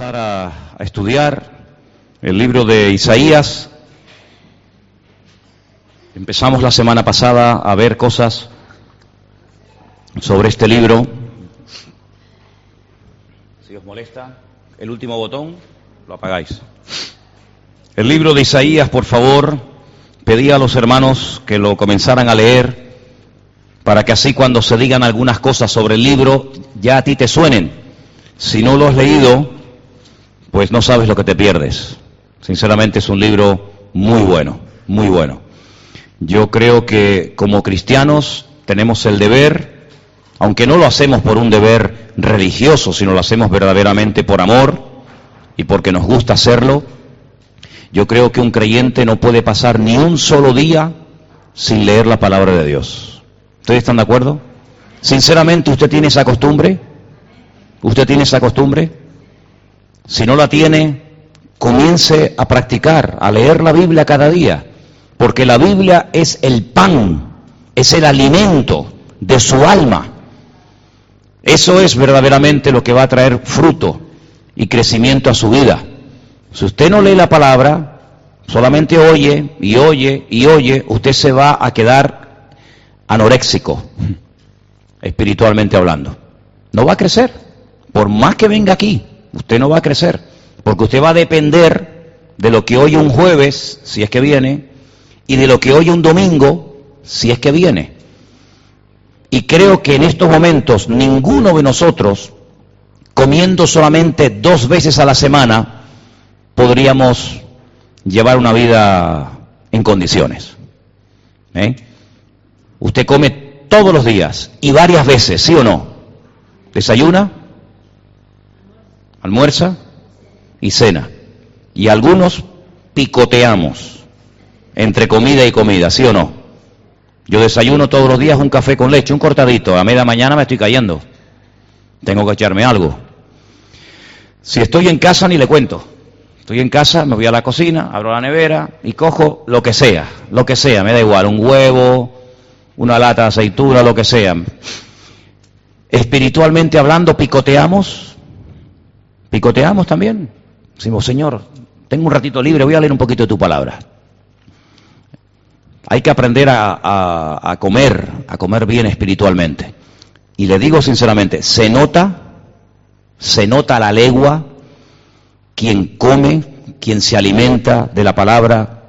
a, a estudiar el libro de Isaías. Empezamos la semana pasada a ver cosas sobre este libro. Si os molesta, el último botón lo apagáis. El libro de Isaías, por favor, pedí a los hermanos que lo comenzaran a leer para que así cuando se digan algunas cosas sobre el libro ya a ti te suenen. Si no lo has leído, pues no sabes lo que te pierdes. Sinceramente es un libro muy bueno, muy bueno. Yo creo que como cristianos tenemos el deber, aunque no lo hacemos por un deber religioso, sino lo hacemos verdaderamente por amor y porque nos gusta hacerlo, yo creo que un creyente no puede pasar ni un solo día sin leer la palabra de Dios. ¿Ustedes están de acuerdo? Sinceramente, ¿usted tiene esa costumbre? ¿Usted tiene esa costumbre? Si no la tiene, comience a practicar, a leer la Biblia cada día, porque la Biblia es el pan, es el alimento de su alma. Eso es verdaderamente lo que va a traer fruto y crecimiento a su vida. Si usted no lee la palabra, solamente oye y oye y oye, usted se va a quedar anoréxico, espiritualmente hablando. No va a crecer, por más que venga aquí. Usted no va a crecer, porque usted va a depender de lo que oye un jueves, si es que viene, y de lo que oye un domingo, si es que viene. Y creo que en estos momentos ninguno de nosotros, comiendo solamente dos veces a la semana, podríamos llevar una vida en condiciones. ¿Eh? Usted come todos los días y varias veces, ¿sí o no? ¿Desayuna? Almuerza y cena. Y algunos picoteamos entre comida y comida, ¿sí o no? Yo desayuno todos los días un café con leche, un cortadito. A media mañana me estoy cayendo. Tengo que echarme algo. Si estoy en casa, ni le cuento. Estoy en casa, me voy a la cocina, abro la nevera y cojo lo que sea, lo que sea, me da igual, un huevo, una lata de aceituna, lo que sea. Espiritualmente hablando, picoteamos Picoteamos también. Decimos, Señor, tengo un ratito libre, voy a leer un poquito de tu palabra. Hay que aprender a, a, comer, a comer bien espiritualmente. Y le digo sinceramente, se nota, se nota la legua quien come, quien se alimenta de la palabra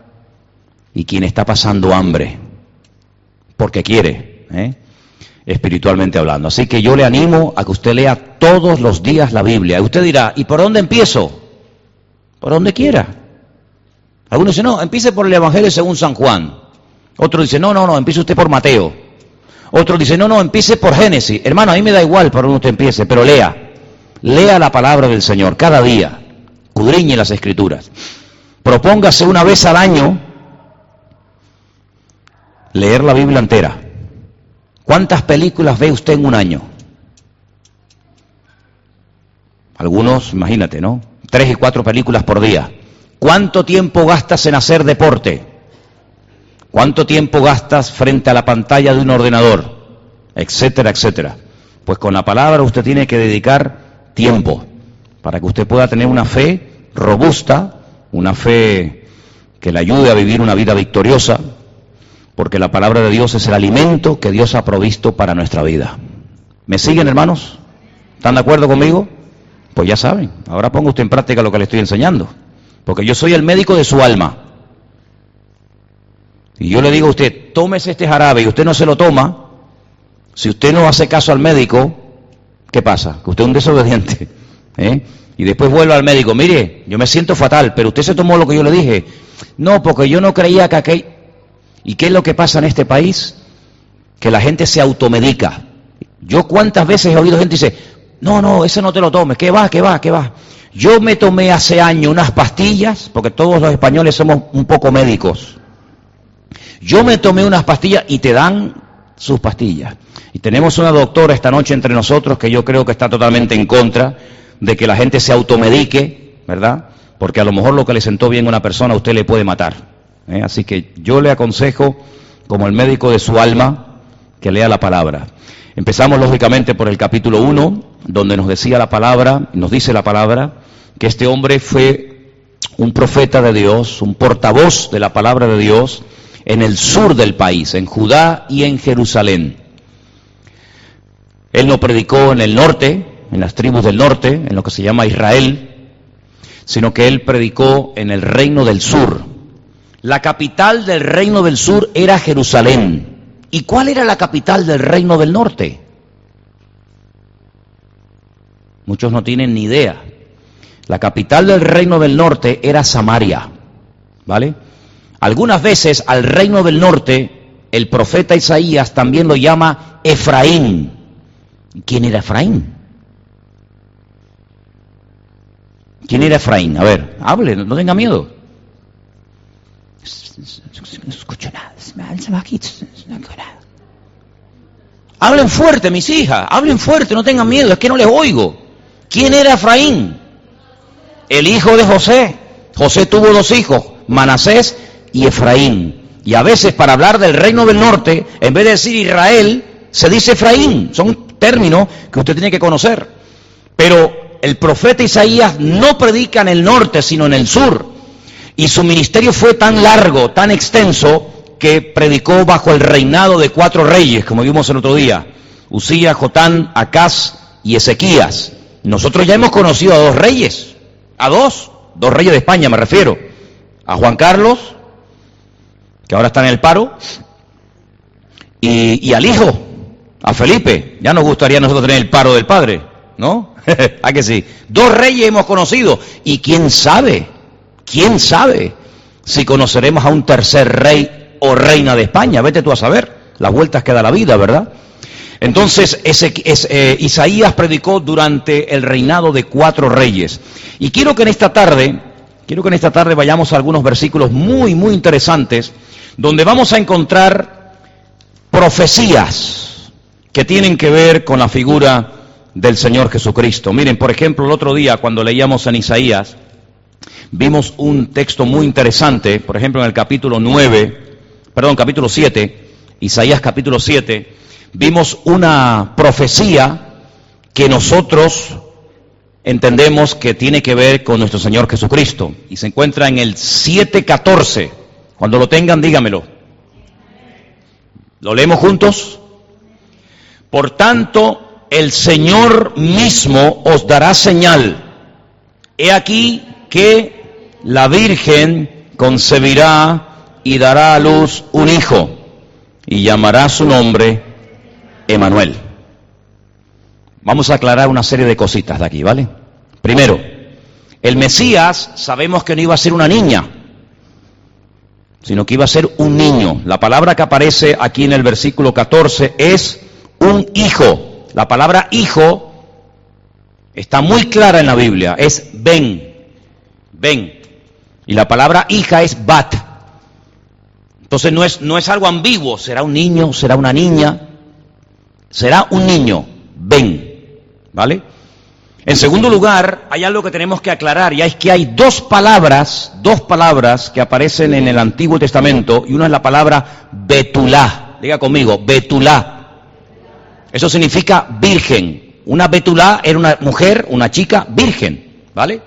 y quien está pasando hambre, porque quiere. ¿eh? Espiritualmente hablando. Así que yo le animo a que usted lea todos los días la Biblia. Y usted dirá, ¿y por dónde empiezo? Por donde quiera. Algunos dicen, no, empiece por el Evangelio según San Juan. Otro dice, no, no, no, empiece usted por Mateo. Otro dice, no, no, empiece por Génesis. Hermano, a mí me da igual por donde usted empiece, pero lea. Lea la palabra del Señor cada día. Cudriñe las escrituras. Propóngase una vez al año leer la Biblia entera. ¿Cuántas películas ve usted en un año? Algunos, imagínate, ¿no? Tres y cuatro películas por día. ¿Cuánto tiempo gastas en hacer deporte? ¿Cuánto tiempo gastas frente a la pantalla de un ordenador? Etcétera, etcétera. Pues con la palabra usted tiene que dedicar tiempo para que usted pueda tener una fe robusta, una fe que le ayude a vivir una vida victoriosa, porque la palabra de Dios es el alimento que Dios ha provisto para nuestra vida. ¿Me siguen, hermanos? ¿Están de acuerdo conmigo? Pues ya saben, ahora ponga usted en práctica lo que le estoy enseñando, porque yo soy el médico de su alma. Y yo le digo a usted, tómese este jarabe y usted no se lo toma, si usted no hace caso al médico, ¿qué pasa? Que usted es un desobediente. ¿eh? Y después vuelve al médico, mire, yo me siento fatal, pero usted se tomó lo que yo le dije. No, porque yo no creía que aquel... ¿Y qué es lo que pasa en este país? Que la gente se automedica. Yo cuántas veces he oído gente dice, no, no, ese no te lo tomes, ¿qué va, qué va, qué va? Yo me tomé hace años unas pastillas, porque todos los españoles somos un poco médicos. Yo me tomé unas pastillas y te dan sus pastillas. Y tenemos una doctora esta noche entre nosotros que yo creo que está totalmente en contra de que la gente se automedique, ¿verdad? Porque a lo mejor lo que le sentó bien a una persona a usted le puede matar. ¿Eh? Así que yo le aconsejo, como el médico de su alma, que lea la palabra. Empezamos lógicamente por el capítulo 1, donde nos decía la palabra, nos dice la palabra, que este hombre fue un profeta de Dios, un portavoz de la palabra de Dios en el sur del país, en Judá y en Jerusalén. Él no predicó en el norte, en las tribus del norte, en lo que se llama Israel, sino que él predicó en el reino del sur. La capital del reino del sur era Jerusalén. ¿Y cuál era la capital del reino del norte? Muchos no tienen ni idea. La capital del reino del norte era Samaria. ¿Vale? Algunas veces al reino del norte el profeta Isaías también lo llama Efraín. ¿Quién era Efraín? ¿Quién era Efraín? A ver, hable, no tenga miedo. No escucho nada. Hablen fuerte, mis hijas, hablen fuerte, no tengan miedo, es que no les oigo. ¿Quién era Efraín? El hijo de José. José tuvo dos hijos, Manasés y Efraín. Y a veces para hablar del reino del norte, en vez de decir Israel, se dice Efraín. Son términos que usted tiene que conocer. Pero el profeta Isaías no predica en el norte, sino en el sur. Y su ministerio fue tan largo, tan extenso, que predicó bajo el reinado de cuatro reyes, como vimos el otro día. Usías, Jotán, Acaz y Ezequías. Nosotros ya hemos conocido a dos reyes, a dos, dos reyes de España me refiero. A Juan Carlos, que ahora está en el paro, y, y al hijo, a Felipe. Ya nos gustaría a nosotros tener el paro del padre, ¿no? ¿A que sí? Dos reyes hemos conocido. Y quién sabe, quién sabe si conoceremos a un tercer rey o reina de España. Vete tú a saber las vueltas que da la vida, ¿verdad? Entonces, eh, Isaías predicó durante el reinado de cuatro reyes. Y quiero que en esta tarde, quiero que en esta tarde vayamos a algunos versículos muy, muy interesantes, donde vamos a encontrar profecías que tienen que ver con la figura del Señor Jesucristo. Miren, por ejemplo, el otro día cuando leíamos en Isaías, vimos un texto muy interesante, por ejemplo, en el capítulo 9, perdón, capítulo 7, Isaías capítulo 7, vimos una profecía que nosotros entendemos que tiene que ver con nuestro Señor Jesucristo. Y se encuentra en el 7.14. Cuando lo tengan, dígamelo. ¿Lo leemos juntos? Por tanto, el Señor mismo os dará señal. He aquí que la Virgen concebirá y dará a luz un hijo y llamará su nombre Emanuel. Vamos a aclarar una serie de cositas de aquí, ¿vale? Primero, el Mesías sabemos que no iba a ser una niña, sino que iba a ser un niño. La palabra que aparece aquí en el versículo 14 es un hijo. La palabra hijo está muy clara en la Biblia, es ven, ven. Y la palabra hija es bat. Entonces no es, no es algo ambiguo, será un niño, será una niña, será un niño, ven, ¿vale? En segundo lugar, hay algo que tenemos que aclarar, y es que hay dos palabras, dos palabras que aparecen en el Antiguo Testamento, y una es la palabra betulá, diga conmigo, betulá. Eso significa virgen. Una betulá era una mujer, una chica virgen, ¿vale?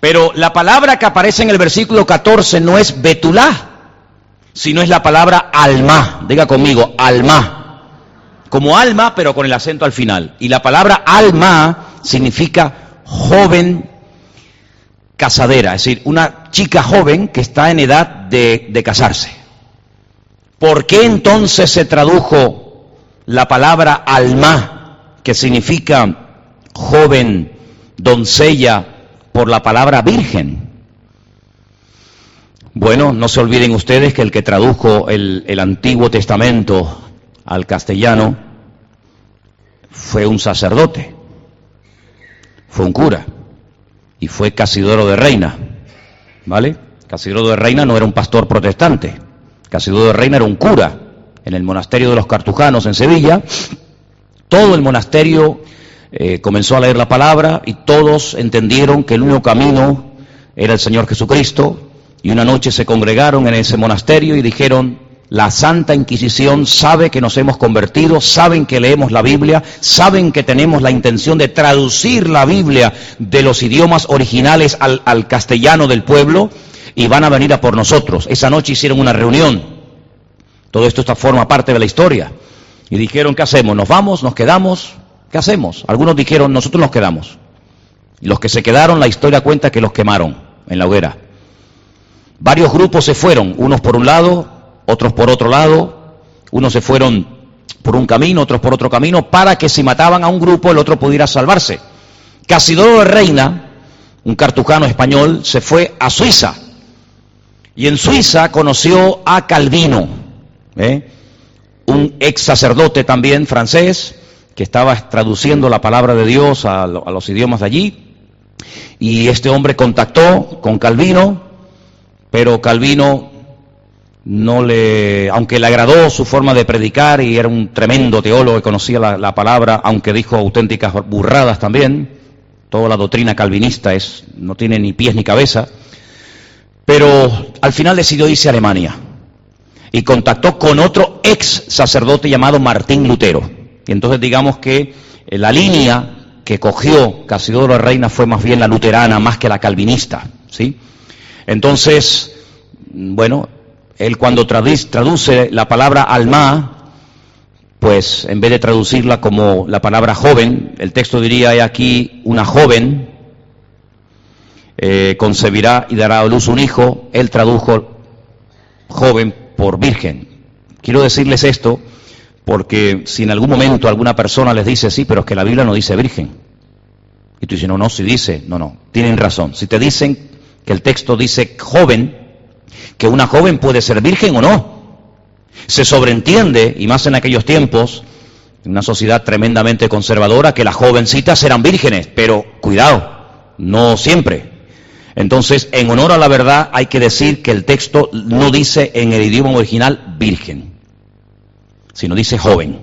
Pero la palabra que aparece en el versículo 14 no es betulá, sino es la palabra alma. Diga conmigo, alma. Como alma, pero con el acento al final. Y la palabra alma significa joven casadera, es decir, una chica joven que está en edad de, de casarse. ¿Por qué entonces se tradujo la palabra alma, que significa joven, doncella, por la palabra virgen. Bueno, no se olviden ustedes que el que tradujo el, el Antiguo Testamento al castellano fue un sacerdote, fue un cura y fue Casidoro de Reina, ¿vale? Casidoro de Reina no era un pastor protestante, Casidoro de Reina era un cura en el monasterio de los cartujanos en Sevilla, todo el monasterio eh, comenzó a leer la palabra y todos entendieron que el único camino era el Señor Jesucristo y una noche se congregaron en ese monasterio y dijeron, la Santa Inquisición sabe que nos hemos convertido, saben que leemos la Biblia, saben que tenemos la intención de traducir la Biblia de los idiomas originales al, castellano del pueblo y van a venir a por nosotros. Esa noche hicieron una reunión. Todo esto está, forma parte de la historia. Y dijeron, ¿qué hacemos? ¿Nos vamos? ¿Nos quedamos? ¿Qué hacemos? Algunos dijeron, nosotros nos quedamos. Los que se quedaron, la historia cuenta que los quemaron en la hoguera. Varios grupos se fueron, unos por un lado, otros por otro lado, unos se fueron por un camino, otros por otro camino, para que si mataban a un grupo el otro pudiera salvarse. Casidoro de Reina, un cartujano español, se fue a Suiza y en Suiza conoció a Calvino, ¿eh? un ex sacerdote también francés que estaba traduciendo la palabra de Dios a, los idiomas de allí. Y este hombre contactó con Calvino, pero Calvino no le, aunque le agradó su forma de predicar y era un tremendo teólogo que conocía la, la, palabra, aunque dijo auténticas burradas también, toda la doctrina calvinista es, no tiene ni pies ni cabeza, pero al final decidió irse a Alemania y contactó con otro ex sacerdote llamado Martín Lutero. Y entonces digamos que la línea que cogió Casidoro Reina fue más bien la luterana, más que la calvinista, ¿sí? Entonces, bueno, él cuando traduce la palabra alma, pues en vez de traducirla como la palabra joven, el texto diría aquí una joven eh, concebirá y dará a luz un hijo, él tradujo joven por virgen. Quiero decirles esto porque si en algún momento alguna persona les dice sí, pero es que la Biblia no dice virgen. Y tú dices, no, no, si dice, no, no, tienen razón. Si te dicen que el texto dice joven, que una joven puede ser virgen o no. Se sobreentiende, y más en aquellos tiempos, en una sociedad tremendamente conservadora, que las jovencitas eran vírgenes, pero cuidado, no siempre. Entonces, en honor a la verdad, hay que decir que el texto no dice en el idioma original virgen, sino dice joven.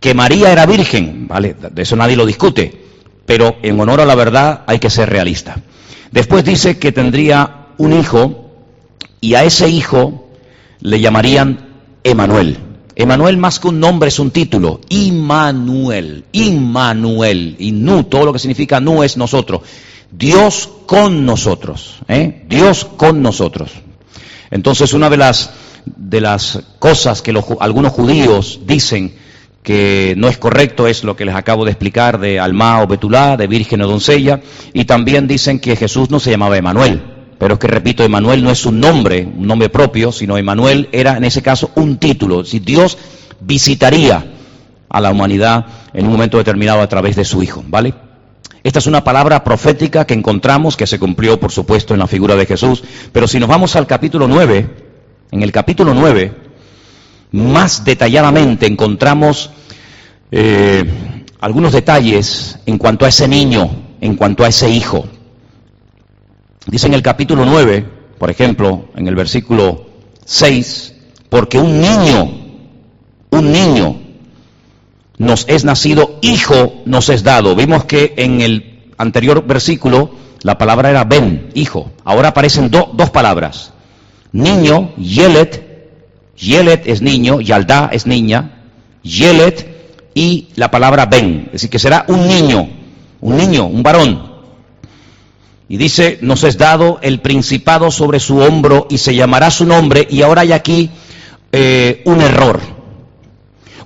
Que María era virgen, ¿vale? De eso nadie lo discute, pero en honor a la verdad hay que ser realista. Después dice que tendría un hijo y a ese hijo le llamarían Emanuel. Emanuel más que un nombre es un título. Immanuel. Immanuel. Y nu, todo lo que significa nu es nosotros. Dios con nosotros. ¿eh? Dios con nosotros. Entonces una de las, de las cosas que los, algunos judíos dicen que no es correcto es lo que les acabo de explicar de Alma o Betulá, de Virgen o Doncella, y también dicen que Jesús no se llamaba Emanuel. Pero es que, repito, Emanuel no es un nombre, un nombre propio, sino Emanuel era en ese caso un título. Si Dios visitaría a la humanidad en un momento determinado a través de su Hijo, ¿vale? Esta es una palabra profética que encontramos, que se cumplió, por supuesto, en la figura de Jesús. Pero si nos vamos al capítulo 9, en el capítulo 9, más detalladamente encontramos eh, algunos detalles en cuanto a ese niño, en cuanto a ese hijo. Dice en el capítulo 9, por ejemplo, en el versículo 6, porque un niño, un niño nos es nacido, hijo nos es dado. Vimos que en el anterior versículo la palabra era ben, hijo. Ahora aparecen do, dos palabras. Niño, yelet, yelet es niño, yaldá es niña, yelet y la palabra ben. Es decir, que será un niño, un niño, un varón. Y dice, nos es dado el principado sobre su hombro y se llamará su nombre. Y ahora hay aquí eh, un error.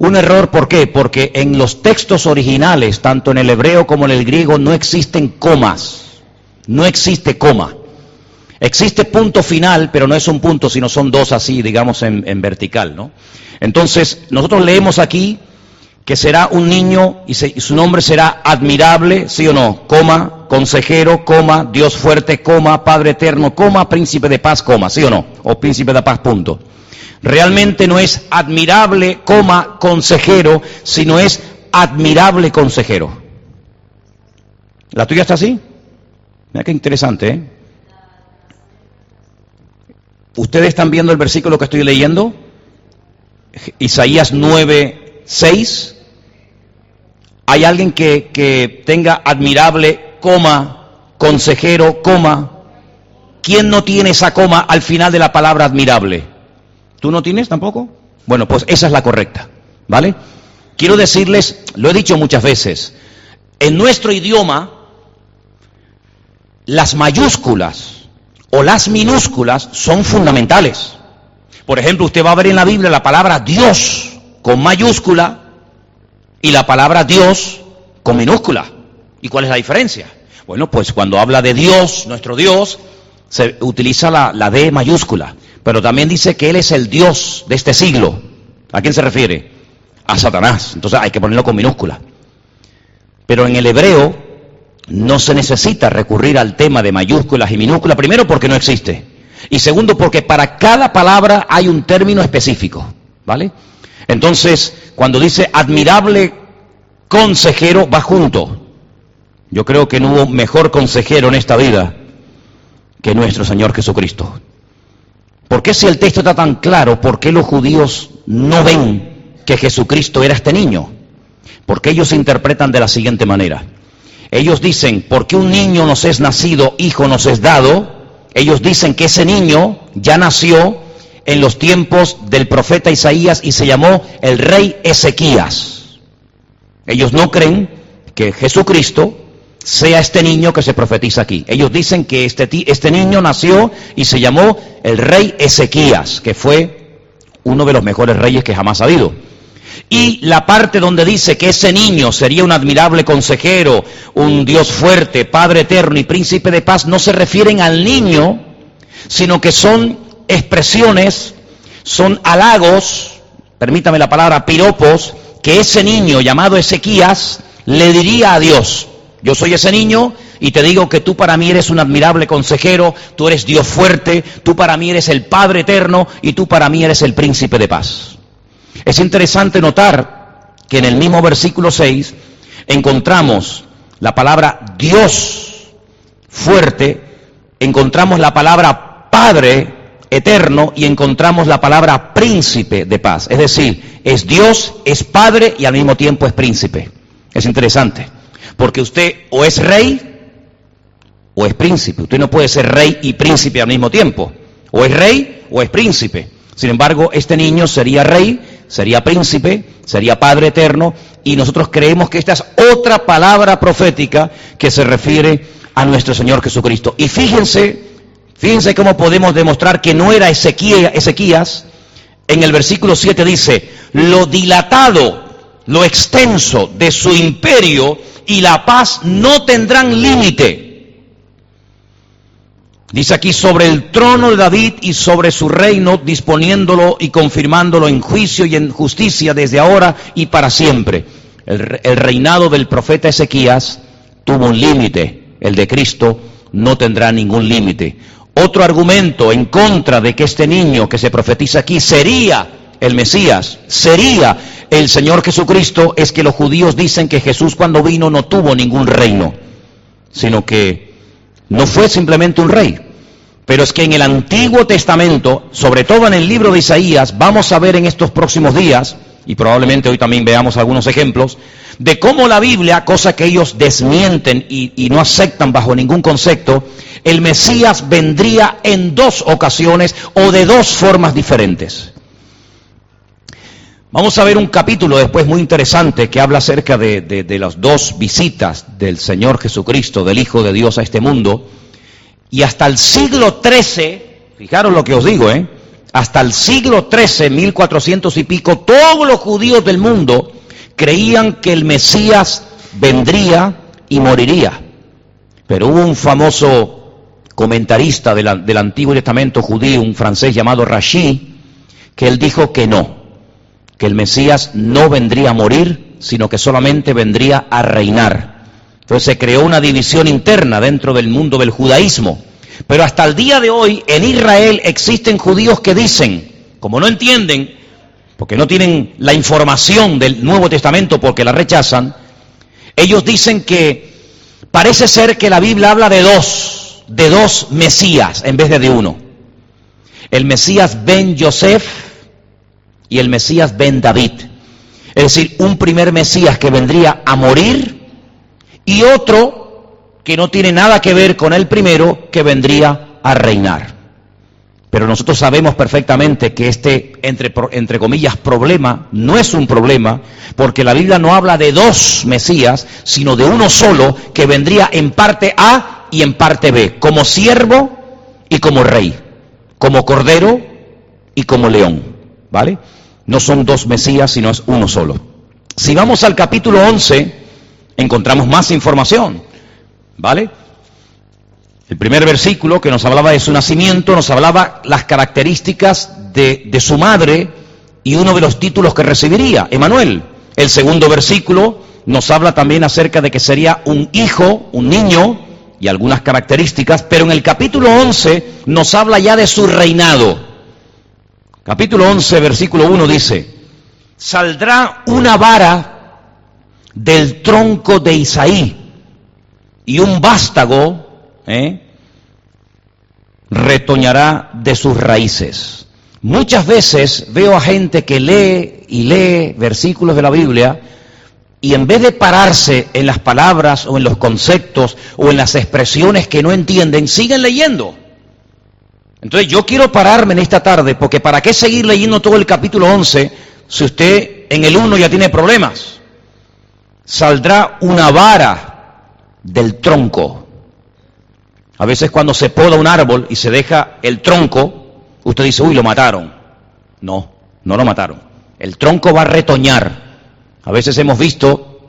Un error, ¿por qué? Porque en los textos originales, tanto en el hebreo como en el griego, no existen comas. No existe coma. Existe punto final, pero no es un punto, sino son dos así, digamos, en, vertical, ¿no? Entonces, nosotros leemos aquí que será un niño y, se, y, su nombre será admirable, sí o no, coma, consejero, coma, Dios fuerte, coma, Padre eterno, coma, príncipe de paz, coma, sí o no, o príncipe de paz, punto. Realmente no es admirable, coma, consejero, sino es admirable consejero. ¿La tuya está así? Mira qué interesante, ¿eh? ¿Ustedes están viendo el versículo que estoy leyendo? Isaías 9, 6. ¿Hay alguien que, que tenga admirable, coma, consejero, coma? ¿Quién no tiene esa coma al final de la palabra admirable? ¿Tú no tienes tampoco? Bueno, pues esa es la correcta, ¿vale? Quiero decirles, lo he dicho muchas veces, en nuestro idioma, las mayúsculas o las minúsculas son fundamentales. Por ejemplo, usted va a ver en la Biblia la palabra Dios con mayúscula y la palabra Dios con minúscula. ¿Y cuál es la diferencia? Bueno, pues cuando habla de Dios, nuestro Dios, se utiliza la, la D mayúscula, pero también dice que Él es el Dios de este siglo. ¿A quién se refiere? A Satanás. Entonces hay que ponerlo con minúscula. Pero en el hebreo no se necesita recurrir al tema de mayúsculas y minúsculas, primero porque no existe. Y segundo porque para cada palabra hay un término específico. ¿Vale? Entonces, cuando dice admirable consejero, va junto. Yo creo que no hubo mejor consejero en esta vida que nuestro Señor Jesucristo. ¿Por qué si el texto está tan claro, por qué los judíos no ven que Jesucristo era este niño? Porque ellos interpretan de la siguiente manera. Ellos dicen, porque un niño nos es nacido, hijo nos es dado, ellos dicen que ese niño ya nació en los tiempos del profeta Isaías y se llamó el rey Ezequías. Ellos no creen que Jesucristo sea este niño que se profetiza aquí. Ellos dicen que este, este niño nació y se llamó el rey Ezequías, que fue uno de los mejores reyes que jamás ha habido. Y la parte donde dice que ese niño sería un admirable consejero, un Dios fuerte, Padre eterno y príncipe de paz, no se refieren al niño, sino que son expresiones, son halagos, permítame la palabra, piropos, que ese niño llamado Ezequías le diría a Dios. Yo soy ese niño y te digo que tú para mí eres un admirable consejero, tú eres Dios fuerte, tú para mí eres el Padre eterno y tú para mí eres el príncipe de paz. Es interesante notar que en el mismo versículo 6 encontramos la palabra Dios fuerte, encontramos la palabra Padre eterno y encontramos la palabra príncipe de paz. Es decir, es Dios, es Padre y al mismo tiempo es príncipe. Es interesante, porque usted o es rey o es príncipe. Usted no puede ser rey y príncipe al mismo tiempo. O es rey o es príncipe. Sin embargo, este niño sería rey sería príncipe, sería Padre eterno, y nosotros creemos que esta es otra palabra profética que se refiere a nuestro Señor Jesucristo. Y fíjense, fíjense cómo podemos demostrar que no era Ezequías. En el versículo 7 dice, lo dilatado, lo extenso de su imperio y la paz no tendrán límite Dice aquí sobre el trono de David y sobre su reino, disponiéndolo y confirmándolo en juicio y en justicia desde ahora y para siempre. El, reinado del profeta Ezequías tuvo un límite, el de Cristo no tendrá ningún límite. Otro argumento en contra de que este niño que se profetiza aquí sería el Mesías, sería el Señor Jesucristo, es que los judíos dicen que Jesús cuando vino no tuvo ningún reino, sino que no fue simplemente un rey. Pero es que en el Antiguo Testamento, sobre todo en el libro de Isaías, vamos a ver en estos próximos días, y probablemente hoy también veamos algunos ejemplos, de cómo la Biblia, cosa que ellos desmienten y, y, no aceptan bajo ningún concepto, el Mesías vendría en dos ocasiones o de dos formas diferentes. Vamos a ver un capítulo después muy interesante que habla acerca de, de, las dos visitas del Señor Jesucristo, del Hijo de Dios a este mundo. Y hasta el siglo XIII, fijaros lo que os digo, ¿eh? hasta el siglo XIII, 1400 y pico, todos los judíos del mundo creían que el Mesías vendría y moriría. Pero hubo un famoso comentarista del, del Antiguo Testamento judío, un francés llamado Rashi, que él dijo que no, que el Mesías no vendría a morir, sino que solamente vendría a reinar. Entonces se creó una división interna dentro del mundo del judaísmo. Pero hasta el día de hoy en Israel existen judíos que dicen, como no entienden, porque no tienen la información del Nuevo Testamento porque la rechazan, ellos dicen que parece ser que la Biblia habla de dos, de dos Mesías en vez de de uno. El Mesías Ben Yosef, y el Mesías Ben David. Es decir, un primer Mesías que vendría a morir y otro que no tiene nada que ver con el primero que vendría a reinar. Pero nosotros sabemos perfectamente que este, entre, entre comillas, problema no es un problema, porque la Biblia no habla de dos Mesías, sino de uno solo que vendría en parte A y en parte B, como siervo y como rey, como cordero y como león, ¿vale? No son dos Mesías, sino es uno solo. Si vamos al capítulo 11, encontramos más información, ¿vale? El primer versículo que nos hablaba de su nacimiento, nos hablaba las características de, de su madre y uno de los títulos que recibiría, Emanuel. El segundo versículo nos habla también acerca de que sería un hijo, un niño, y algunas características, pero en el capítulo 11 nos habla ya de su reinado. Capítulo 11, versículo 1 dice, saldrá una vara del tronco de Isaí y un vástago ¿eh? retoñará de sus raíces. Muchas veces veo a gente que lee y lee versículos de la Biblia y en vez de pararse en las palabras o en los conceptos o en las expresiones que no entienden, siguen leyendo. Entonces yo quiero pararme en esta tarde porque ¿para qué seguir leyendo todo el capítulo 11 si usted en el 1 ya tiene problemas? Saldrá una vara del tronco a veces cuando se poda un árbol y se deja el tronco, usted dice, uy, lo mataron. No, no lo mataron. El tronco va a retoñar. A veces hemos visto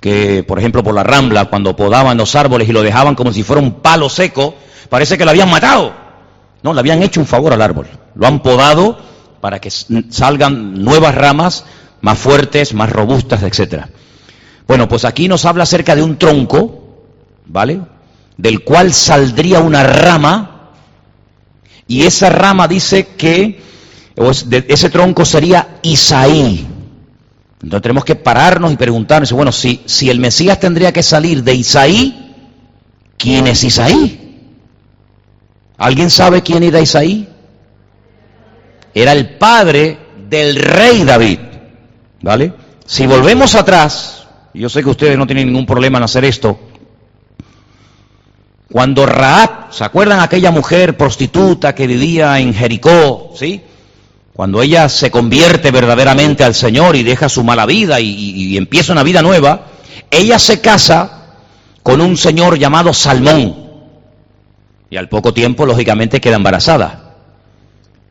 que, por ejemplo, por la rambla, cuando podaban los árboles y lo dejaban como si fuera un palo seco, parece que lo habían matado. No, le habían hecho un favor al árbol. Lo han podado para que salgan nuevas ramas más fuertes, más robustas, etc. Bueno, pues aquí nos habla acerca de un tronco, ¿vale? del cual saldría una rama, y esa rama dice que ese tronco sería Isaí. Entonces tenemos que pararnos y preguntarnos, bueno, si, si el Mesías tendría que salir de Isaí, ¿quién es Isaí? ¿Alguien sabe quién era Isaí? Era el padre del rey David. ¿Vale? Si volvemos atrás, yo sé que ustedes no tienen ningún problema en hacer esto, cuando Raab, ¿se acuerdan aquella mujer prostituta que vivía en Jericó? ¿Sí? Cuando ella se convierte verdaderamente al Señor y deja su mala vida y, empieza una vida nueva, ella se casa con un señor llamado Salmón. Y al poco tiempo, lógicamente, queda embarazada.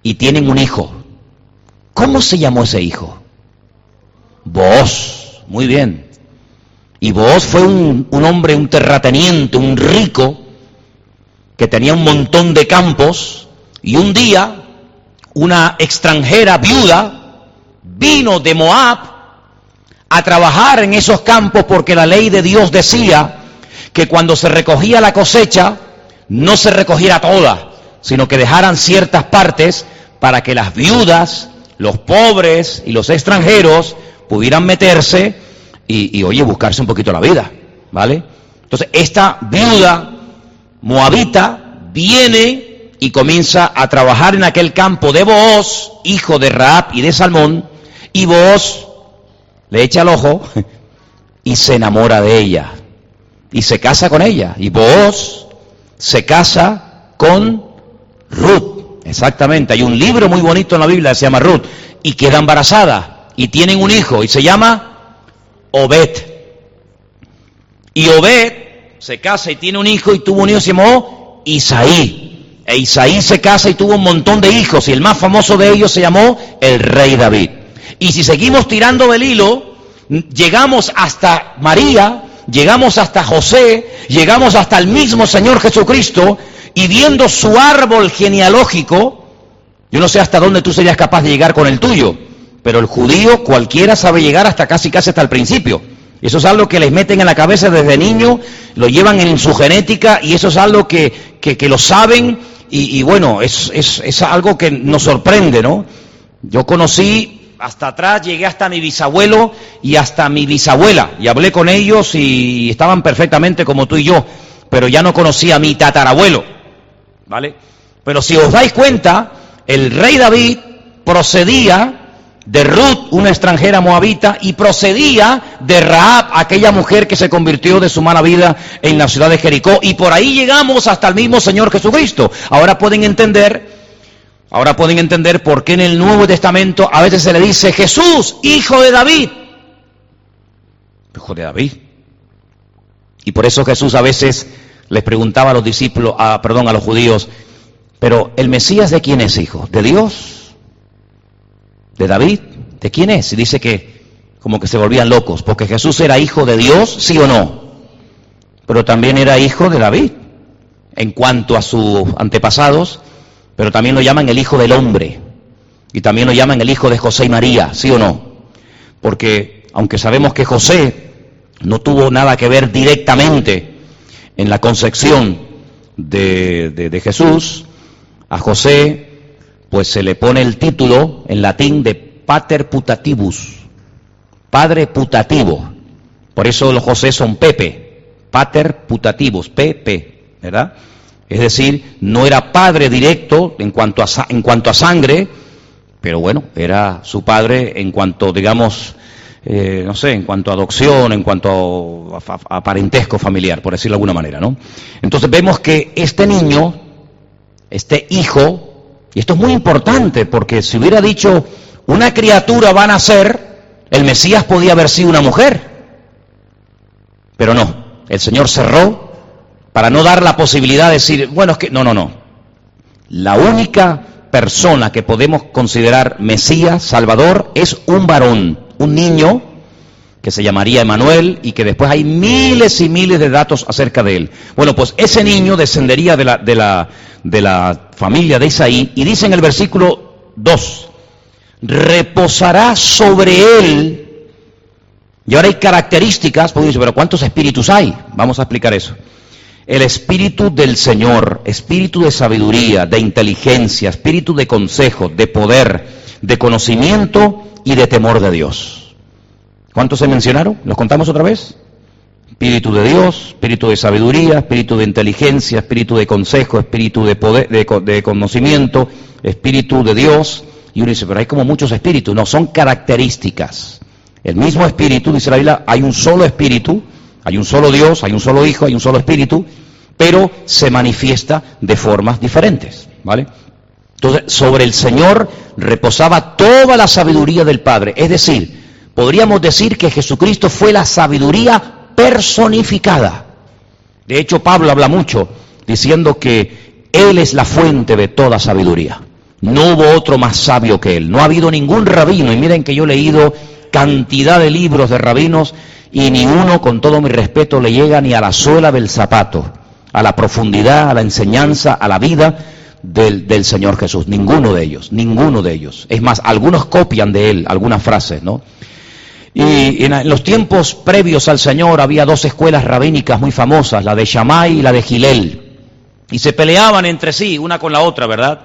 Y tienen un hijo. ¿Cómo se llamó ese hijo? Boaz. Muy bien. Y Boaz fue un, un hombre, un terrateniente, un rico, que tenía un montón de campos y un día una extranjera viuda vino de Moab a trabajar en esos campos porque la ley de Dios decía que cuando se recogía la cosecha no se recogiera toda, sino que dejaran ciertas partes para que las viudas, los pobres y los extranjeros pudieran meterse y, oye, buscarse un poquito la vida, ¿vale? Entonces, esta viuda moabita viene y comienza a trabajar en aquel campo de Booz, hijo de Raab y de Salmón, y Booz le echa el ojo y se enamora de ella y se casa con ella. Y Booz se casa con Ruth. Exactamente, hay un libro muy bonito en la Biblia que se llama Ruth y queda embarazada y tienen un hijo y se llama Obed. Y Obed se casa y tiene un hijo y tuvo un hijo, se llamó Isaí. E Isaí se casa y tuvo un montón de hijos y el más famoso de ellos se llamó el rey David. Y si seguimos tirando del hilo, llegamos hasta María, llegamos hasta José, llegamos hasta el mismo Señor Jesucristo y viendo su árbol genealógico, yo no sé hasta dónde tú serías capaz de llegar con el tuyo, pero el judío cualquiera sabe llegar hasta casi casi hasta el principio. Eso es algo que les meten en la cabeza desde niño, lo llevan en su genética y eso es algo que, que, lo saben y, bueno, es, es, es, algo que nos sorprende, ¿no? Yo conocí hasta atrás, llegué hasta mi bisabuelo y hasta mi bisabuela y hablé con ellos y estaban perfectamente como tú y yo, pero ya no conocía a mi tatarabuelo, ¿vale? Pero si os dais cuenta, el rey David procedía de Ruth, una extranjera moabita, y procedía de Raab, aquella mujer que se convirtió de su mala vida en la ciudad de Jericó. Y por ahí llegamos hasta el mismo Señor Jesucristo. Ahora pueden entender Ahora pueden entender por qué en el Nuevo Testamento a veces se le dice Jesús, hijo de David. Hijo de David. Y por eso Jesús a veces les preguntaba a los discípulos, a, perdón, a los judíos, pero ¿el Mesías de quién es hijo? ¿De Dios? ¿De David? ¿De quién es? Y dice que como que se volvían locos, porque Jesús era hijo de Dios, sí o no, pero también era hijo de David en cuanto a sus antepasados, pero también lo llaman el hijo del hombre y también lo llaman el hijo de José y María, sí o no, porque aunque sabemos que José no tuvo nada que ver directamente en la concepción de, de Jesús, a José pues se le pone el título en latín de pater putativus, padre putativo. Por eso los José son Pepe, pater putativus, Pepe, ¿verdad? Es decir, no era padre directo en cuanto a, en cuanto a sangre, pero bueno, era su padre en cuanto, digamos, eh, no sé, en cuanto a adopción, en cuanto a, parentesco familiar, por decirlo de alguna manera, ¿no? Entonces vemos que este niño, este hijo, y esto es muy importante, porque si hubiera dicho, una criatura va a nacer, el Mesías podía haber sido una mujer, pero no, el Señor cerró para no dar la posibilidad de decir, bueno, es que no, no, no. La única persona que podemos considerar Mesías, Salvador, es un varón, un niño que se llamaría Emanuel y que después hay miles y miles de datos acerca de él. Bueno, pues ese niño descendería de la, de la, de la familia de Isaí y dice en el versículo 2, reposará sobre él. Y ahora hay características, porque dice, pero ¿cuántos espíritus hay? Vamos a explicar eso. El espíritu del Señor, espíritu de sabiduría, de inteligencia, espíritu de consejo, de poder, de conocimiento y de temor de Dios. ¿Cuántos se mencionaron? ¿Los contamos otra vez? Espíritu de Dios, espíritu de sabiduría, espíritu de inteligencia, espíritu de consejo, espíritu de poder, de, de conocimiento, espíritu de Dios, y uno dice, pero hay como muchos espíritus. No, son características. El mismo espíritu, dice la Biblia, hay un solo espíritu, hay un solo Dios, hay un solo Hijo, hay un solo espíritu, pero se manifiesta de formas diferentes. ¿Vale? Entonces, sobre el Señor reposaba toda la sabiduría del Padre. Es decir, podríamos decir que Jesucristo fue la sabiduría personificada. De hecho, Pablo habla mucho diciendo que Él es la fuente de toda sabiduría. No hubo otro más sabio que él. No ha habido ningún rabino. Y miren que yo he leído cantidad de libros de rabinos y ni uno, con todo mi respeto, le llega ni a la suela del zapato, a la profundidad, a la enseñanza, a la vida del, Señor Jesús. Ninguno de ellos, ninguno de ellos. Es más, algunos copian de él algunas frases, ¿no? Y en los tiempos previos al Señor había dos escuelas rabínicas muy famosas, la de Shammai y la de Gilel. Y se peleaban entre sí, una con la otra, ¿verdad?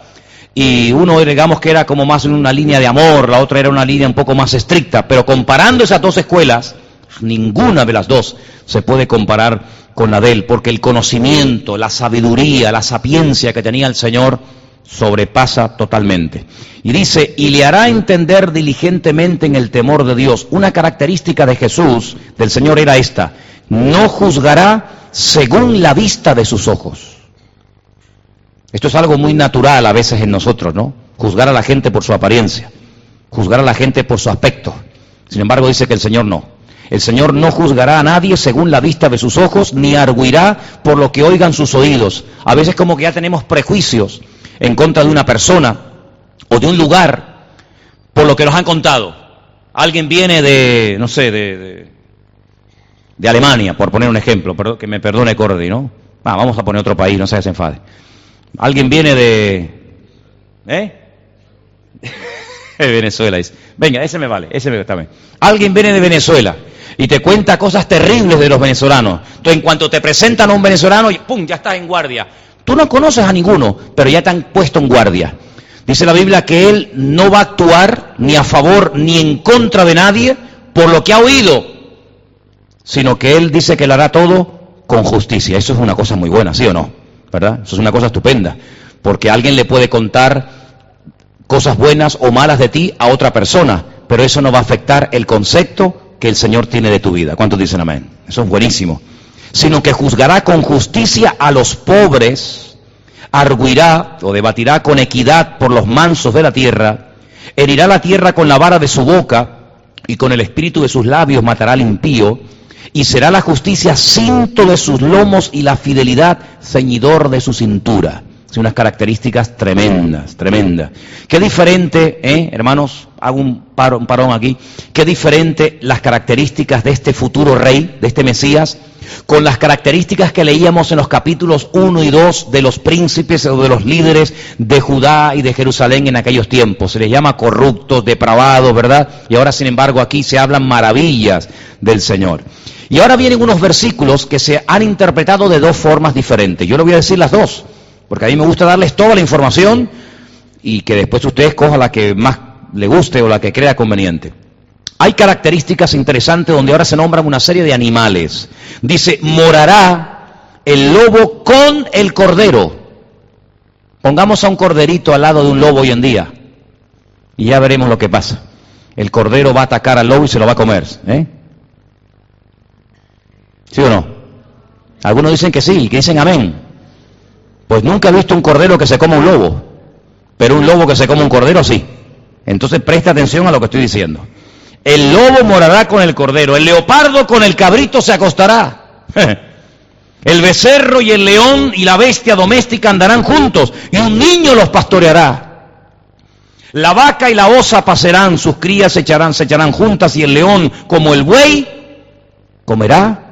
y uno digamos que era como más en una línea de amor, la otra era una línea un poco más estricta, pero comparando esas dos escuelas, ninguna de las dos se puede comparar con la de él, porque el conocimiento, la sabiduría, la sapiencia que tenía el Señor sobrepasa totalmente. Y dice, y le hará entender diligentemente en el temor de Dios. Una característica de Jesús, del Señor, era esta, no juzgará según la vista de sus ojos. Esto es algo muy natural a veces en nosotros, ¿no? Juzgar a la gente por su apariencia, juzgar a la gente por su aspecto. Sin embargo, dice que el Señor no. El Señor no juzgará a nadie según la vista de sus ojos, ni arguirá por lo que oigan sus oídos. A veces como que ya tenemos prejuicios en contra de una persona o de un lugar por lo que nos han contado. Alguien viene de, no sé, de, de, Alemania, por poner un ejemplo, que me perdone Cordy, ¿no? Ah, vamos a poner otro país, no se desenfade. Alguien viene de... ¿Eh? Venezuela, dice. Venga, ese me vale, ese me está Alguien viene de Venezuela y te cuenta cosas terribles de los venezolanos. Entonces, en cuanto te presentan a un venezolano, ¡pum!, ya estás en guardia. Tú no conoces a ninguno, pero ya te han puesto en guardia. Dice la Biblia que él no va a actuar ni a favor ni en contra de nadie por lo que ha oído, sino que él dice que lo hará todo con justicia. Eso es una cosa muy buena, ¿sí o no? ¿verdad? Eso es una cosa estupenda, porque alguien le puede contar cosas buenas o malas de ti a otra persona, pero eso no va a afectar el concepto que el Señor tiene de tu vida. ¿Cuántos dicen amén? Eso es buenísimo. Sino que juzgará con justicia a los pobres, arguirá o debatirá con equidad por los mansos de la tierra, herirá la tierra con la vara de su boca y con el espíritu de sus labios matará al impío, y será la justicia cinto de sus lomos y la fidelidad ceñidor de su cintura. Son unas características tremendas, tremendas. Qué diferente, ¿eh, hermanos, hago un, paro, un parón aquí, qué diferente las características de este futuro rey, de este Mesías, con las características que leíamos en los capítulos 1 y 2 de los príncipes o de los líderes de Judá y de Jerusalén en aquellos tiempos. Se les llama corruptos, depravados, ¿verdad? Y ahora, sin embargo, aquí se hablan maravillas del Señor. Y ahora vienen unos versículos que se han interpretado de dos formas diferentes. Yo le voy a decir las dos porque a mí me gusta darles toda la información y que después ustedes cojan la que más le guste o la que crea conveniente. Hay características interesantes donde ahora se nombran una serie de animales. Dice, morará el lobo con el cordero. Pongamos a un corderito al lado de un lobo hoy en día y ya veremos lo que pasa. El cordero va a atacar al lobo y se lo va a comer. ¿eh? ¿Sí o no? Algunos dicen que sí, que dicen amén. Pues nunca he visto un cordero que se coma un lobo, pero un lobo que se coma un cordero sí. Entonces presta atención a lo que estoy diciendo. El lobo morará con el cordero, el leopardo con el cabrito se acostará. El becerro y el león y la bestia doméstica andarán juntos y un niño los pastoreará. La vaca y la osa pasarán, sus crías se echarán, se echarán juntas y el león como el buey comerá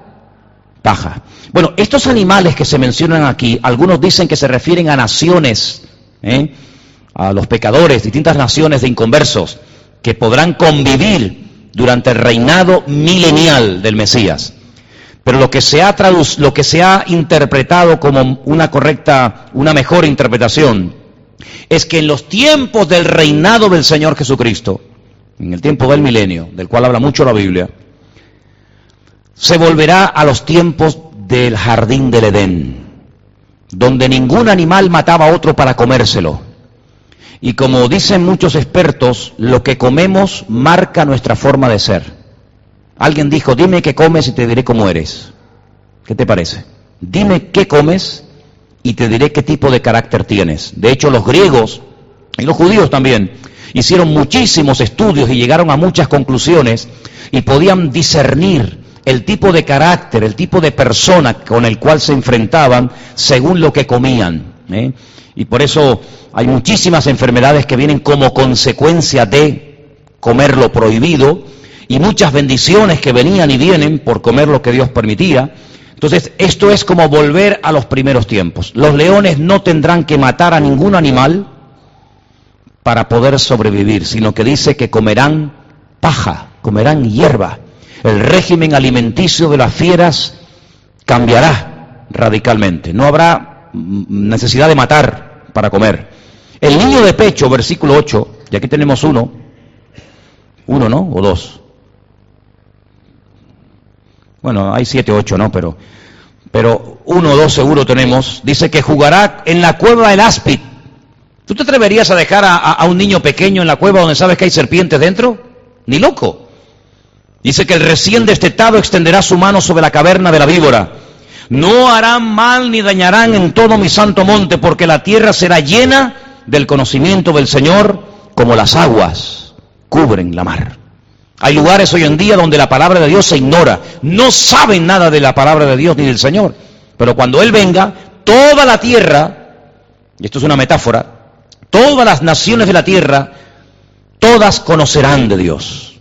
Bueno, estos animales que se mencionan aquí, algunos dicen que se refieren a naciones, ¿eh? a los pecadores, distintas naciones de inconversos, que podrán convivir durante el reinado milenial del Mesías. Pero lo que se ha lo que se ha interpretado como una correcta, una mejor interpretación, es que en los tiempos del reinado del Señor Jesucristo, en el tiempo del milenio, del cual habla mucho la Biblia, se volverá a los tiempos del jardín del Edén, donde ningún animal mataba a otro para comérselo. Y como dicen muchos expertos, lo que comemos marca nuestra forma de ser. Alguien dijo, dime qué comes y te diré cómo eres. ¿Qué te parece? Dime qué comes y te diré qué tipo de carácter tienes. De hecho, los griegos y los judíos también hicieron muchísimos estudios y llegaron a muchas conclusiones y podían discernir el tipo de carácter, el tipo de persona con el cual se enfrentaban según lo que comían. ¿eh? Y por eso hay muchísimas enfermedades que vienen como consecuencia de comer lo prohibido y muchas bendiciones que venían y vienen por comer lo que Dios permitía. Entonces, esto es como volver a los primeros tiempos. Los leones no tendrán que matar a ningún animal para poder sobrevivir, sino que dice que comerán paja, comerán hierba el régimen alimenticio de las fieras cambiará radicalmente. No habrá necesidad de matar para comer. El niño de pecho, versículo 8, y aquí tenemos uno, uno, ¿no? O dos. Bueno, hay siete, ocho, ¿no? Pero, pero uno o dos seguro tenemos. Dice que jugará en la cueva del áspid. ¿Tú te atreverías a dejar a un niño pequeño en la cueva donde sabes que hay serpientes dentro? Ni loco. Dice que el recién destetado extenderá su mano sobre la caverna de la víbora. No harán mal ni dañarán en todo mi santo monte, porque la tierra será llena del conocimiento del Señor como las aguas cubren la mar. Hay lugares hoy en día donde la palabra de Dios se ignora. No saben nada de la palabra de Dios ni del Señor. Pero cuando Él venga, toda la tierra, y esto es una metáfora, todas las naciones de la tierra, todas conocerán de Dios.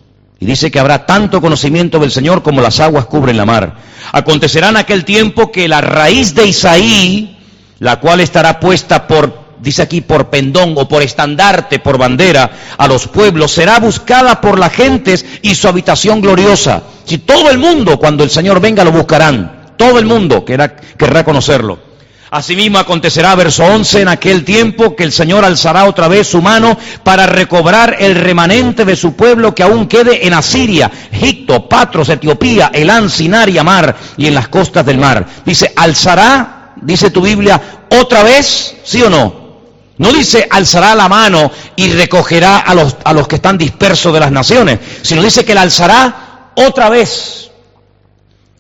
Y dice que habrá tanto conocimiento del Señor como las aguas cubren la mar. Acontecerá en aquel tiempo que la raíz de Isaí, la cual estará puesta por, dice aquí, por pendón o por estandarte, por bandera a los pueblos, será buscada por las gentes y su habitación gloriosa. Si todo el mundo, cuando el Señor venga, lo buscarán. Todo el mundo querrá, querrá conocerlo. Asimismo acontecerá, verso 11, en aquel tiempo que el Señor alzará otra vez su mano para recobrar el remanente de su pueblo que aún quede en Asiria, Egipto, Patros, Etiopía, Elán, Sinar y Amar y en las costas del mar. Dice, alzará, dice tu Biblia, otra vez, ¿sí o no? No dice alzará la mano y recogerá a los, a los que están dispersos de las naciones, sino dice que la alzará otra vez.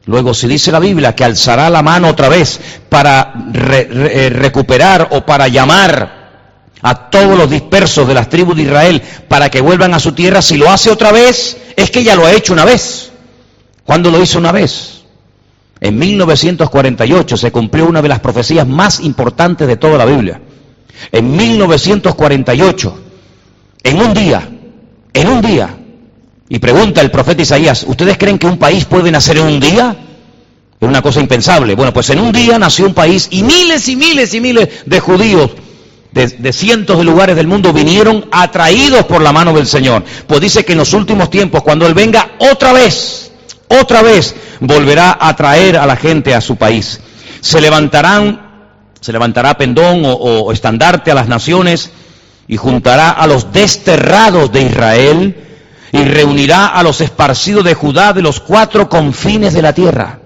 Luego, si dice la Biblia que alzará la mano otra vez para eh, recuperar o para llamar a todos los dispersos de las tribus de Israel para que vuelvan a su tierra, si lo hace otra vez, es que ya lo ha hecho una vez. ¿Cuándo lo hizo una vez? En 1948 se cumplió una de las profecías más importantes de toda la Biblia. En 1948, en un día, en un día, y pregunta el profeta Isaías, ¿ustedes creen que un país puede nacer en un día? Es una cosa impensable. Bueno, pues en un día nació un país y miles y miles y miles de judíos de, cientos de lugares del mundo vinieron atraídos por la mano del Señor. Pues dice que en los últimos tiempos, cuando Él venga otra vez, otra vez, volverá a traer a la gente a su país. Se levantarán, se levantará pendón o estandarte a las naciones y juntará a los desterrados de Israel y reunirá a los esparcidos de Judá de los cuatro confines de la tierra.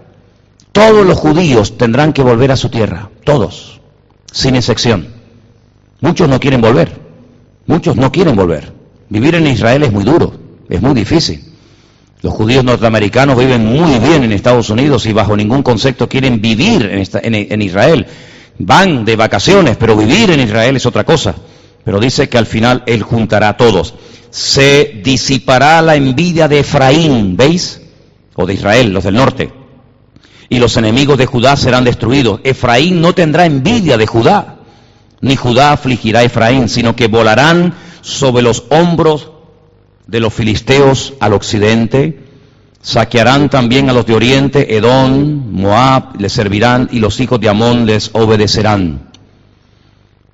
Todos los judíos tendrán que volver a su tierra, todos, sin excepción. Muchos no quieren volver, muchos no quieren volver. Vivir en Israel es muy duro, es muy difícil. Los judíos norteamericanos viven muy bien en Estados Unidos y bajo ningún concepto quieren vivir en, Israel. Van de vacaciones, pero vivir en Israel es otra cosa. Pero dice que al final Él juntará a todos. Se disipará la envidia de Efraín, ¿veis? O de Israel, los del norte. Y los enemigos de Judá serán destruidos. Efraín no tendrá envidia de Judá, ni Judá afligirá a Efraín, sino que volarán sobre los hombros de los filisteos al occidente. Saquearán también a los de oriente, Edom, Moab, les servirán y los hijos de Amón les obedecerán.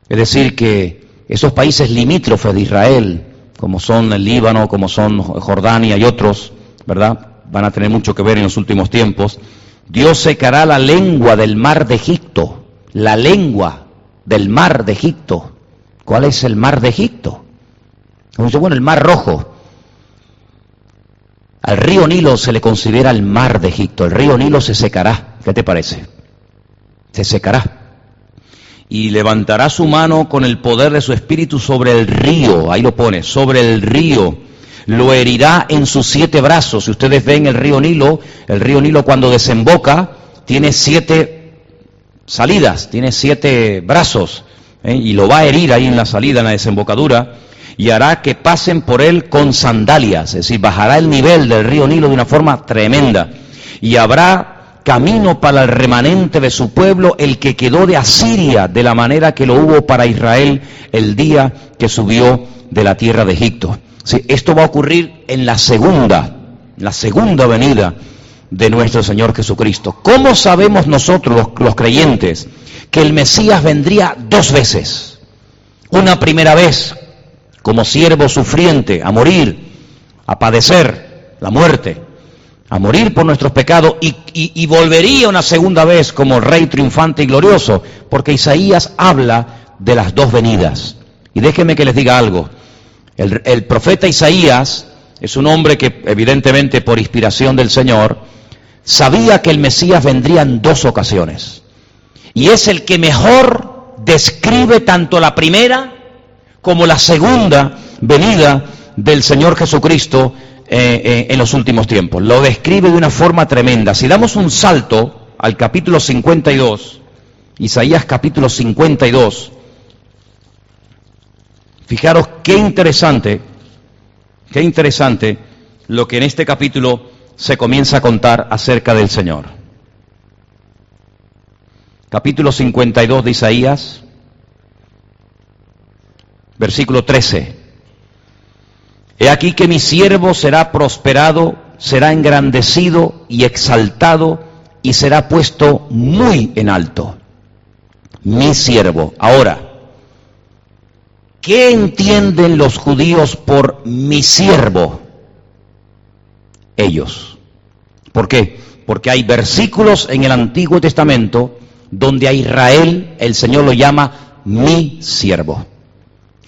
Es decir, que esos países limítrofes de Israel, como son el Líbano, como son Jordania y otros, ¿verdad? Van a tener mucho que ver en los últimos tiempos. Dios secará la lengua del mar de Egipto, la lengua del mar de Egipto. ¿Cuál es el mar de Egipto? Bueno, el mar rojo. Al río Nilo se le considera el mar de Egipto. El río Nilo se secará. ¿Qué te parece? Se secará y levantará su mano con el poder de su espíritu sobre el río, ahí lo pone, sobre el río, lo herirá en sus siete brazos. Si ustedes ven el río Nilo, el río Nilo cuando desemboca tiene siete salidas, tiene siete brazos, ¿eh? y lo va a herir ahí en la salida, en la desembocadura, y hará que pasen por él con sandalias, es decir, bajará el nivel del río Nilo de una forma tremenda, y habrá camino para el remanente de su pueblo, el que quedó de Asiria, de la manera que lo hubo para Israel el día que subió de la tierra de Egipto. esto va a ocurrir en la segunda, la segunda venida de nuestro Señor Jesucristo. ¿Cómo sabemos nosotros, los, los creyentes, que el Mesías vendría dos veces? Una primera vez como siervo sufriente, a morir, a padecer la muerte a morir por nuestros pecados y, volvería una segunda vez como rey triunfante y glorioso, porque Isaías habla de las dos venidas. Y déjenme que les diga algo. El, el, profeta Isaías es un hombre que evidentemente por inspiración del Señor sabía que el Mesías vendría en dos ocasiones. Y es el que mejor describe tanto la primera como la segunda venida del Señor Jesucristo eh, eh, en los últimos tiempos. Lo describe de una forma tremenda. Si damos un salto al capítulo 52, Isaías capítulo 52, fijaros qué interesante, qué interesante lo que en este capítulo se comienza a contar acerca del Señor. Capítulo 52 de Isaías, versículo 13. He aquí que mi siervo será prosperado, será engrandecido y exaltado y será puesto muy en alto. Mi siervo. Ahora, ¿qué entienden los judíos por mi siervo? Ellos. ¿Por qué? Porque hay versículos en el Antiguo Testamento donde a Israel el Señor lo llama mi siervo.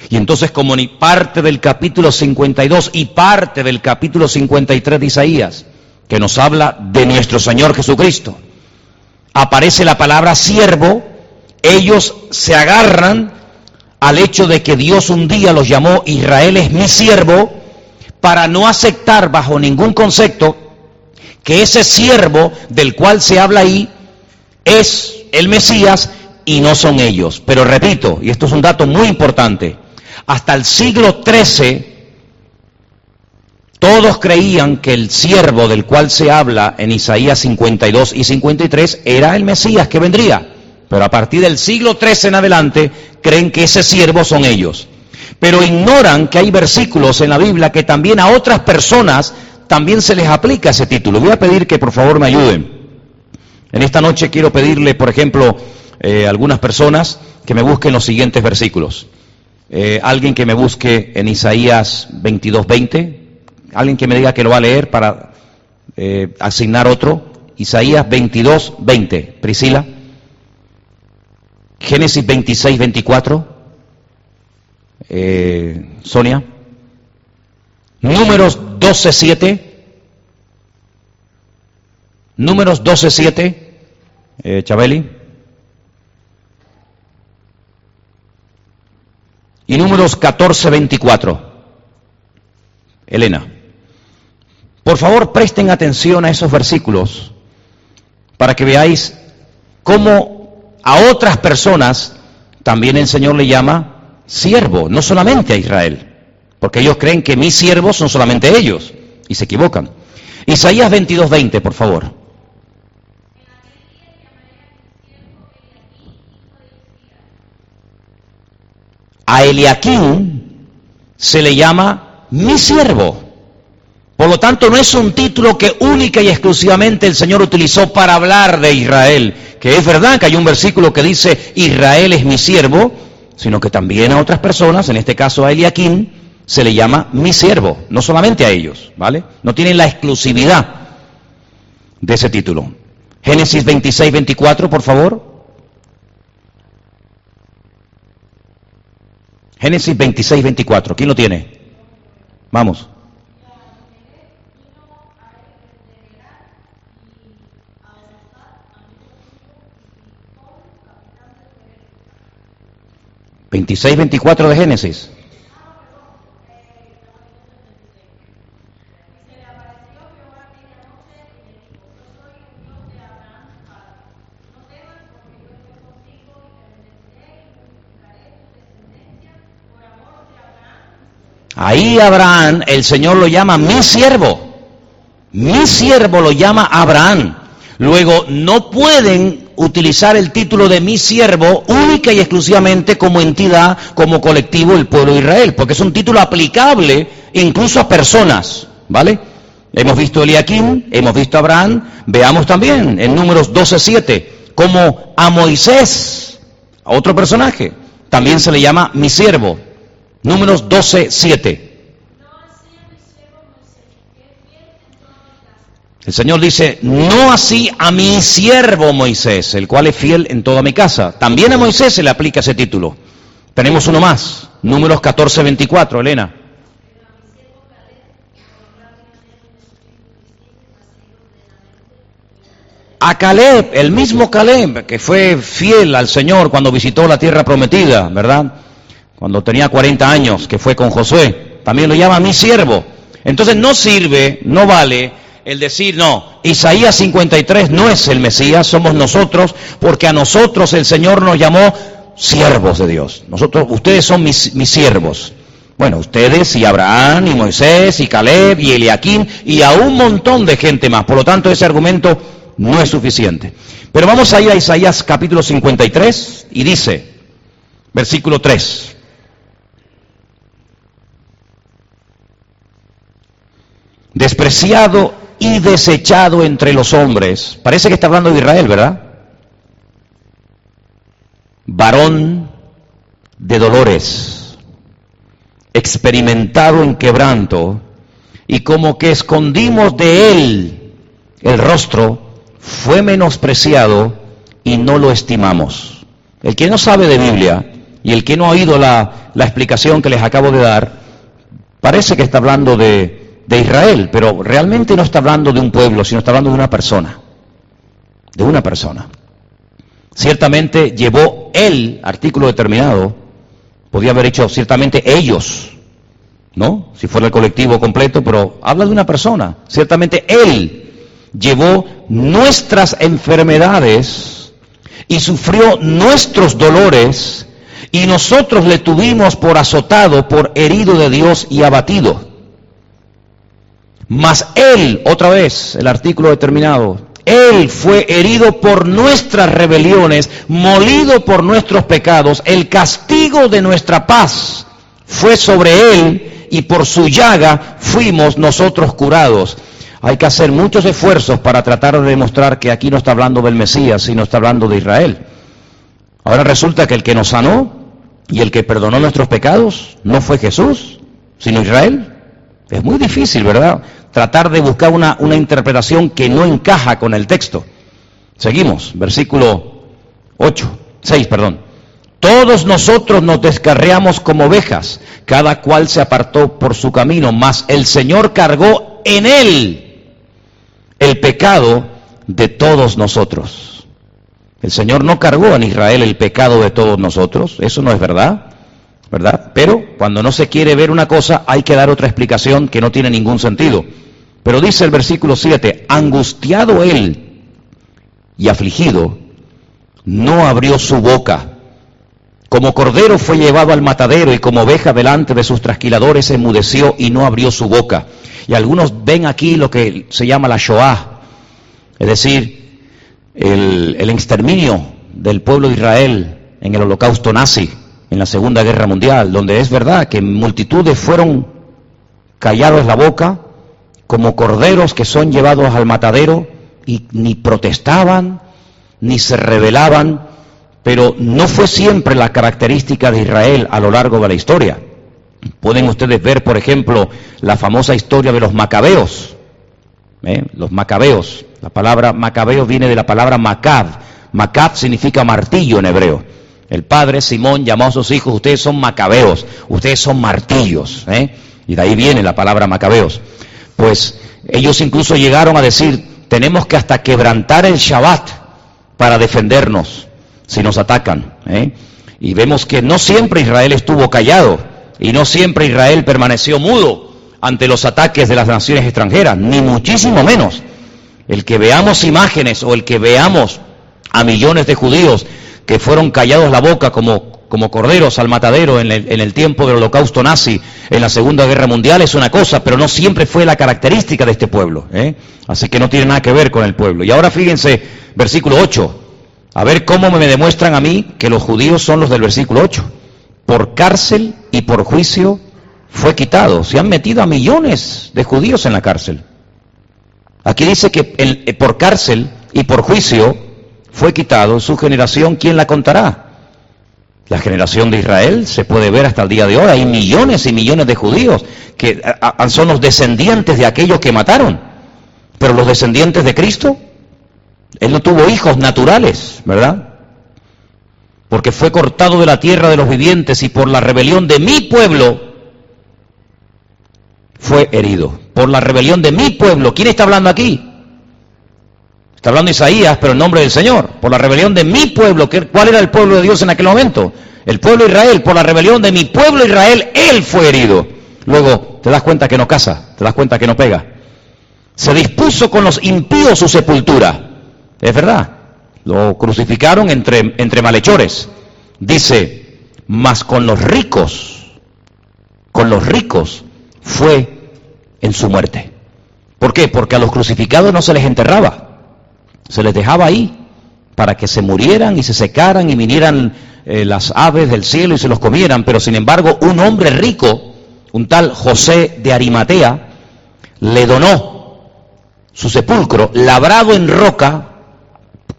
Y entonces como ni parte del capítulo 52 y parte del capítulo 53 de Isaías, que nos habla de nuestro Señor Jesucristo, aparece la palabra siervo, ellos se agarran al hecho de que Dios un día los llamó Israel es mi siervo, para no aceptar bajo ningún concepto que ese siervo del cual se habla ahí es el Mesías y no son ellos. Pero repito, y esto es un dato muy importante, hasta el siglo XIII todos creían que el siervo del cual se habla en Isaías 52 y 53 era el Mesías que vendría. Pero a partir del siglo XIII en adelante creen que ese siervo son ellos. Pero ignoran que hay versículos en la Biblia que también a otras personas también se les aplica ese título. Voy a pedir que por favor me ayuden. En esta noche quiero pedirle, por ejemplo, eh, a algunas personas que me busquen los siguientes versículos. Eh, alguien que me busque en Isaías 22.20, Alguien que me diga que lo va a leer para eh, asignar otro. Isaías 22, 20. Priscila. Génesis 26, 24. Eh, Sonia. Números 12, 7. Números 12, 7. Eh, Chabeli. Y números 14, 24. Elena. Por favor, presten atención a esos versículos para que veáis cómo a otras personas también el Señor le llama siervo, no solamente a Israel, porque ellos creen que mis siervos son solamente ellos y se equivocan. Isaías 22:20, por favor. A Eliaquín se le llama mi siervo. Por lo tanto, no es un título que única y exclusivamente el Señor utilizó para hablar de Israel, que es verdad que hay un versículo que dice Israel es mi siervo, sino que también a otras personas, en este caso a Eliaquín, se le llama mi siervo, no solamente a ellos, ¿vale? No tienen la exclusividad de ese título. Génesis 26, 24, por favor. Génesis 26, 24. ¿Quién lo tiene? Vamos. 26, 24 de Génesis. Ahí Abraham, el Señor lo llama mi siervo. Mi siervo lo llama Abraham. Luego, no pueden utilizar el título de mi siervo única y exclusivamente como entidad, como colectivo el pueblo de Israel, porque es un título aplicable incluso a personas, ¿vale? Hemos visto Eliakim, hemos visto Abraham, veamos también en números 12.7 como a Moisés, a otro personaje, también se le llama mi siervo, números 12.7. El Señor dice, no así a mi siervo Moisés, el cual es fiel en toda mi casa. También a Moisés se le aplica ese título. Tenemos uno más, números 14, 24, Elena. A Caleb, el mismo Caleb, que fue fiel al Señor cuando visitó la tierra prometida, ¿verdad? Cuando tenía 40 años, que fue con Josué. También lo llama mi siervo. Entonces no sirve, no vale el decir, no, Isaías 53 no es el Mesías, somos nosotros, porque a nosotros el Señor nos llamó siervos de Dios. Nosotros, ustedes son mis, siervos. Bueno, ustedes y Abraham y Moisés y Caleb y Eliaquín y a un montón de gente más. Por lo tanto, ese argumento no es suficiente. Pero vamos a ir a Isaías capítulo 53 y dice, versículo 3. Despreciado y desechado entre los hombres. Parece que está hablando de Israel, ¿verdad? Varón de dolores, experimentado en quebranto, y como que escondimos de él el rostro, fue menospreciado y no lo estimamos. El que no sabe de Biblia y el que no ha oído la, la explicación que les acabo de dar, parece que está hablando de, de Israel, pero realmente no está hablando de un pueblo, sino está hablando de una persona, de una persona. Ciertamente llevó él, artículo determinado, podía haber hecho ciertamente ellos, ¿no? Si fuera el colectivo completo, pero habla de una persona, ciertamente él llevó nuestras enfermedades y sufrió nuestros dolores y nosotros le tuvimos por azotado, por herido de Dios y abatido. Mas Él, otra vez, el artículo determinado, Él fue herido por nuestras rebeliones, molido por nuestros pecados, el castigo de nuestra paz fue sobre Él y por su llaga fuimos nosotros curados. Hay que hacer muchos esfuerzos para tratar de demostrar que aquí no está hablando del Mesías, sino está hablando de Israel. Ahora resulta que el que nos sanó y el que perdonó nuestros pecados no fue Jesús, sino Israel. Es muy difícil, ¿verdad? Tratar de buscar una, una interpretación que no encaja con el texto. Seguimos, versículo 8, 6, perdón. Todos nosotros nos descarreamos como ovejas, cada cual se apartó por su camino, mas el Señor cargó en él el pecado de todos nosotros. El Señor no cargó en Israel el pecado de todos nosotros, eso no es verdad. ¿Verdad? Pero cuando no se quiere ver una cosa, hay que dar otra explicación que no tiene ningún sentido. Pero dice el versículo 7, angustiado él y afligido, no abrió su boca. Como cordero fue llevado al matadero y como oveja delante de sus trasquiladores enmudeció y no abrió su boca. Y algunos ven aquí lo que se llama la Shoah, es decir, el, el exterminio del pueblo de Israel en el holocausto nazi en la Segunda Guerra Mundial, donde es verdad que multitudes fueron callados la boca como corderos que son llevados al matadero y ni protestaban ni se rebelaban, pero no fue siempre la característica de Israel a lo largo de la historia. Pueden ustedes ver, por ejemplo, la famosa historia de los macabeos. ¿eh? Los macabeos. La palabra macabeo viene de la palabra macab. Macab significa martillo en hebreo. El padre Simón llamó a sus hijos, ustedes son macabeos, ustedes son martillos. ¿eh? Y de ahí viene la palabra macabeos. Pues ellos incluso llegaron a decir, tenemos que hasta quebrantar el Shabbat para defendernos si nos atacan. ¿eh? Y vemos que no siempre Israel estuvo callado y no siempre Israel permaneció mudo ante los ataques de las naciones extranjeras, ni muchísimo menos. El que veamos imágenes o el que veamos a millones de judíos que fueron callados la boca como, como corderos al matadero en el, en el, tiempo del holocausto nazi, en la Segunda Guerra Mundial, es una cosa, pero no siempre fue la característica de este pueblo. ¿eh? Así que no tiene nada que ver con el pueblo. Y ahora fíjense, versículo 8, a ver cómo me demuestran a mí que los judíos son los del versículo 8. Por cárcel y por juicio fue quitado. Se han metido a millones de judíos en la cárcel. Aquí dice que el, por cárcel y por juicio fue quitado, su generación, ¿quién la contará? La generación de Israel se puede ver hasta el día de hoy. Hay millones y millones de judíos que son los descendientes de aquellos que mataron. Pero los descendientes de Cristo, Él no tuvo hijos naturales, ¿verdad? Porque fue cortado de la tierra de los vivientes y por la rebelión de mi pueblo fue herido. Por la rebelión de mi pueblo. ¿Quién está hablando aquí? Está hablando Isaías, pero en nombre del Señor. Por la rebelión de mi pueblo. ¿Cuál era el pueblo de Dios en aquel momento? El pueblo de Israel. Por la rebelión de mi pueblo Israel, él fue herido. Luego, te das cuenta que no casa, te das cuenta que no pega. Se dispuso con los impíos su sepultura. Es verdad. Lo crucificaron entre, entre malhechores. Dice, mas con los ricos, con los ricos fue en su muerte. ¿Por qué? Porque a los crucificados no se les enterraba se les dejaba ahí para que se murieran y se secaran y vinieran eh, las aves del cielo y se los comieran, pero sin embargo un hombre rico, un tal José de Arimatea, le donó su sepulcro labrado en roca,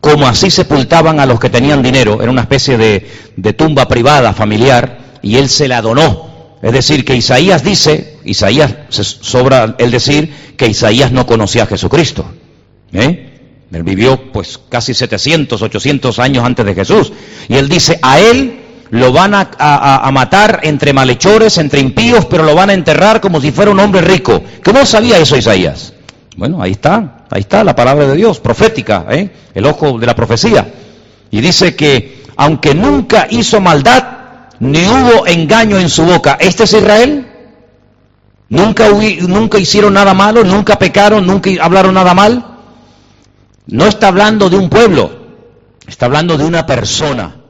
como así sepultaban a los que tenían dinero, era una especie de, de tumba privada, familiar, y él se la donó. Es decir, que Isaías dice, Isaías, se sobra el decir que Isaías no conocía a Jesucristo. ¿eh? Él vivió pues casi 700, 800 años antes de Jesús. Y él dice, a él lo van a, matar entre malhechores, entre impíos, pero lo van a enterrar como si fuera un hombre rico. ¿Cómo sabía eso Isaías? Bueno, ahí está, ahí está la palabra de Dios, profética, ¿eh? el ojo de la profecía. Y dice que aunque nunca hizo maldad, ni hubo engaño en su boca, ¿este es Israel? Nunca, nunca hicieron nada malo, nunca pecaron, nunca hablaron nada mal. No está hablando de un pueblo, está hablando de una persona.